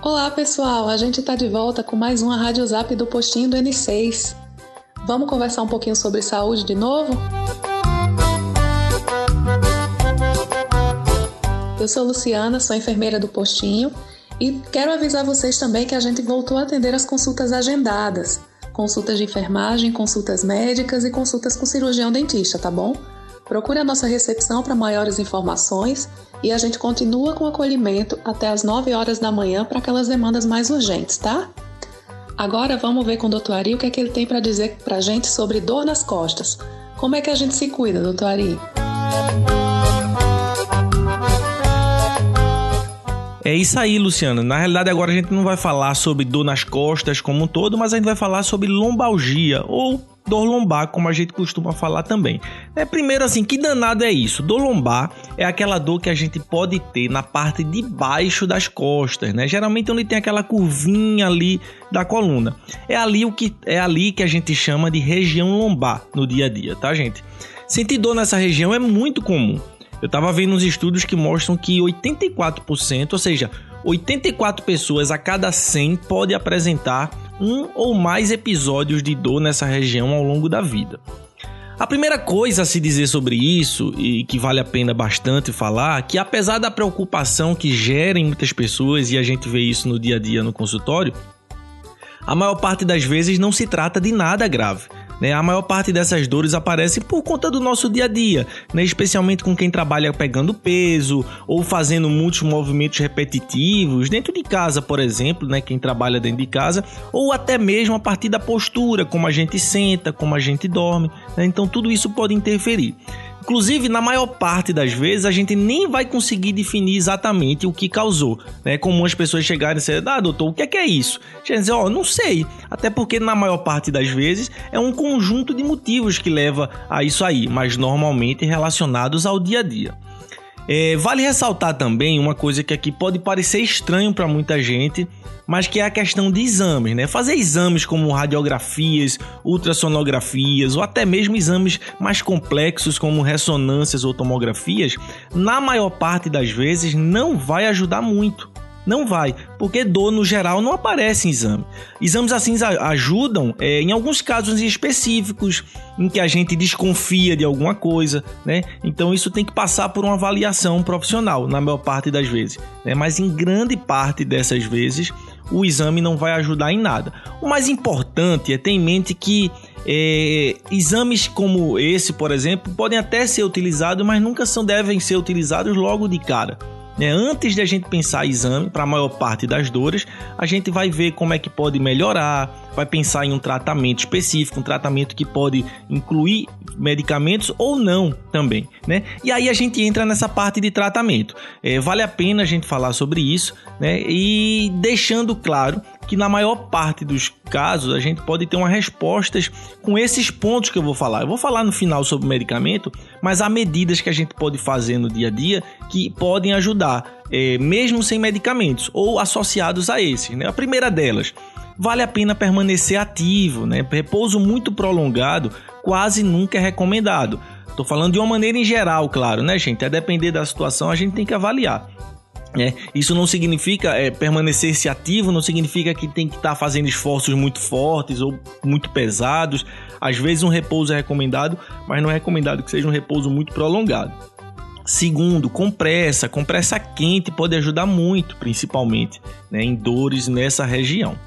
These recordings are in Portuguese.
Olá pessoal, a gente está de volta com mais uma Rádio Zap do Postinho do N6. Vamos conversar um pouquinho sobre saúde de novo? Eu sou Luciana, sou enfermeira do Postinho e quero avisar vocês também que a gente voltou a atender as consultas agendadas, consultas de enfermagem, consultas médicas e consultas com cirurgião dentista, tá bom? Procure a nossa recepção para maiores informações e a gente continua com acolhimento até as 9 horas da manhã para aquelas demandas mais urgentes, tá? Agora vamos ver com o doutor Ari o que é que ele tem para dizer para a gente sobre dor nas costas. Como é que a gente se cuida, doutor Ari? É isso aí, Luciana. Na realidade, agora a gente não vai falar sobre dor nas costas como um todo, mas a gente vai falar sobre lombalgia ou dor lombar, como a gente costuma falar também. É, primeiro, assim, que danado é isso? Dor lombar é aquela dor que a gente pode ter na parte de baixo das costas, né? Geralmente onde tem aquela curvinha ali da coluna. É ali o que é ali que a gente chama de região lombar no dia a dia, tá, gente? Sentir dor nessa região é muito comum. Eu estava vendo uns estudos que mostram que 84%, ou seja, 84 pessoas a cada 100 pode apresentar um ou mais episódios de dor nessa região ao longo da vida. A primeira coisa a se dizer sobre isso, e que vale a pena bastante falar, que apesar da preocupação que gera em muitas pessoas, e a gente vê isso no dia a dia no consultório, a maior parte das vezes não se trata de nada grave. Né? A maior parte dessas dores aparece por conta do nosso dia a dia, né? especialmente com quem trabalha pegando peso ou fazendo muitos movimentos repetitivos dentro de casa, por exemplo, né? quem trabalha dentro de casa, ou até mesmo a partir da postura, como a gente senta, como a gente dorme. Né? Então tudo isso pode interferir. Inclusive, na maior parte das vezes, a gente nem vai conseguir definir exatamente o que causou. Né? Como as pessoas chegarem e dizer, ah, doutor, o que é, que é isso? Gente dizer, ó, oh, não sei. Até porque, na maior parte das vezes, é um conjunto de motivos que leva a isso aí, mas normalmente relacionados ao dia a dia. É, vale ressaltar também uma coisa que aqui pode parecer estranho para muita gente, mas que é a questão de exames, né? Fazer exames como radiografias, ultrassonografias ou até mesmo exames mais complexos como ressonâncias ou tomografias, na maior parte das vezes não vai ajudar muito. Não vai, porque dor no geral não aparece em exame. Exames assim ajudam é, em alguns casos específicos em que a gente desconfia de alguma coisa, né? Então isso tem que passar por uma avaliação profissional, na maior parte das vezes. Né? Mas em grande parte dessas vezes, o exame não vai ajudar em nada. O mais importante é ter em mente que é, exames como esse, por exemplo, podem até ser utilizados, mas nunca são, devem ser utilizados logo de cara. Né? Antes de a gente pensar exame para a maior parte das dores, a gente vai ver como é que pode melhorar, vai pensar em um tratamento específico, um tratamento que pode incluir medicamentos ou não também, né? E aí a gente entra nessa parte de tratamento. É, vale a pena a gente falar sobre isso, né? E deixando claro que na maior parte dos casos a gente pode ter uma respostas com esses pontos que eu vou falar. Eu vou falar no final sobre o medicamento, mas há medidas que a gente pode fazer no dia a dia que podem ajudar, é, mesmo sem medicamentos ou associados a esses. Né? A primeira delas, vale a pena permanecer ativo, né? Repouso muito prolongado quase nunca é recomendado. Estou falando de uma maneira em geral, claro, né, gente? A depender da situação, a gente tem que avaliar. É, isso não significa é, permanecer-se ativo, não significa que tem que estar tá fazendo esforços muito fortes ou muito pesados. Às vezes um repouso é recomendado, mas não é recomendado que seja um repouso muito prolongado. Segundo, compressa. Compressa quente pode ajudar muito, principalmente né, em dores nessa região.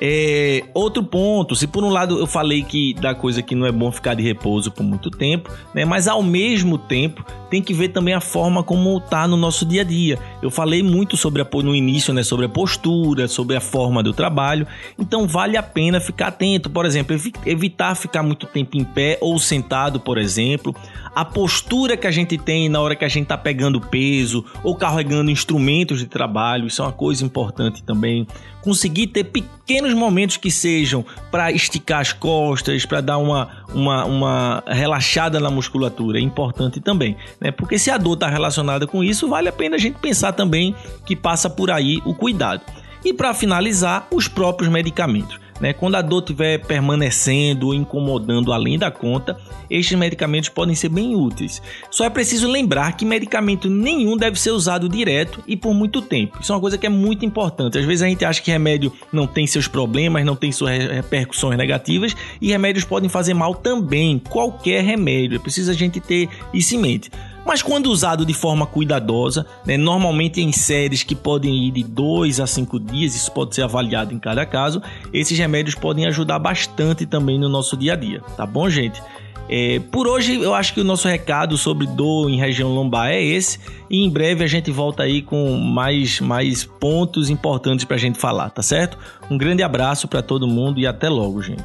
É, outro ponto, se por um lado eu falei que da coisa que não é bom ficar de repouso por muito tempo, né, mas ao mesmo tempo tem que ver também a forma como tá no nosso dia a dia. Eu falei muito sobre a, no início, né, sobre a postura, sobre a forma do trabalho, então vale a pena ficar atento, por exemplo, evitar ficar muito tempo em pé ou sentado, por exemplo, a postura que a gente tem na hora que a gente tá pegando peso ou carregando instrumentos de trabalho, isso é uma coisa importante também. Conseguir ter pequenos momentos que sejam para esticar as costas, para dar uma, uma, uma relaxada na musculatura, é importante também, né? Porque se a dor está relacionada com isso, vale a pena a gente pensar também que passa por aí o cuidado. E para finalizar, os próprios medicamentos. Né? Quando a dor estiver permanecendo ou incomodando além da conta, estes medicamentos podem ser bem úteis. Só é preciso lembrar que medicamento nenhum deve ser usado direto e por muito tempo. Isso é uma coisa que é muito importante. Às vezes a gente acha que remédio não tem seus problemas, não tem suas repercussões negativas e remédios podem fazer mal também. Qualquer remédio. É preciso a gente ter isso em mente. Mas quando usado de forma cuidadosa, né, normalmente em séries que podem ir de 2 a 5 dias, isso pode ser avaliado em cada caso, esses remédios podem ajudar bastante também no nosso dia a dia, tá bom, gente? É, por hoje eu acho que o nosso recado sobre dor em região lombar é esse e em breve a gente volta aí com mais, mais pontos importantes para a gente falar, tá certo? Um grande abraço para todo mundo e até logo, gente.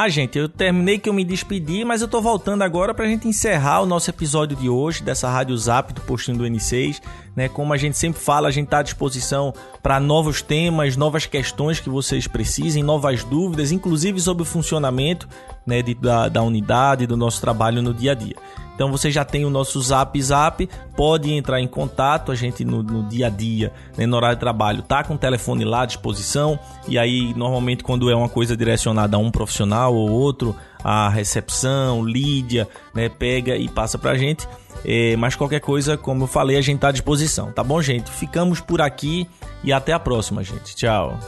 Ah, gente, eu terminei que eu me despedi, mas eu tô voltando agora pra gente encerrar o nosso episódio de hoje dessa Rádio Zap do Postinho do N6, né? Como a gente sempre fala, a gente tá à disposição para novos temas, novas questões que vocês precisem, novas dúvidas, inclusive sobre o funcionamento, né, de, da, da unidade, do nosso trabalho no dia a dia. Então você já tem o nosso Zap Zap, pode entrar em contato, a gente no, no dia a dia, né, no horário de trabalho, tá com o telefone lá à disposição, e aí normalmente quando é uma coisa direcionada a um profissional ou outro, a recepção, Lídia, né, pega e passa pra gente. É, mas qualquer coisa, como eu falei, a gente tá à disposição, tá bom, gente? Ficamos por aqui e até a próxima, gente. Tchau.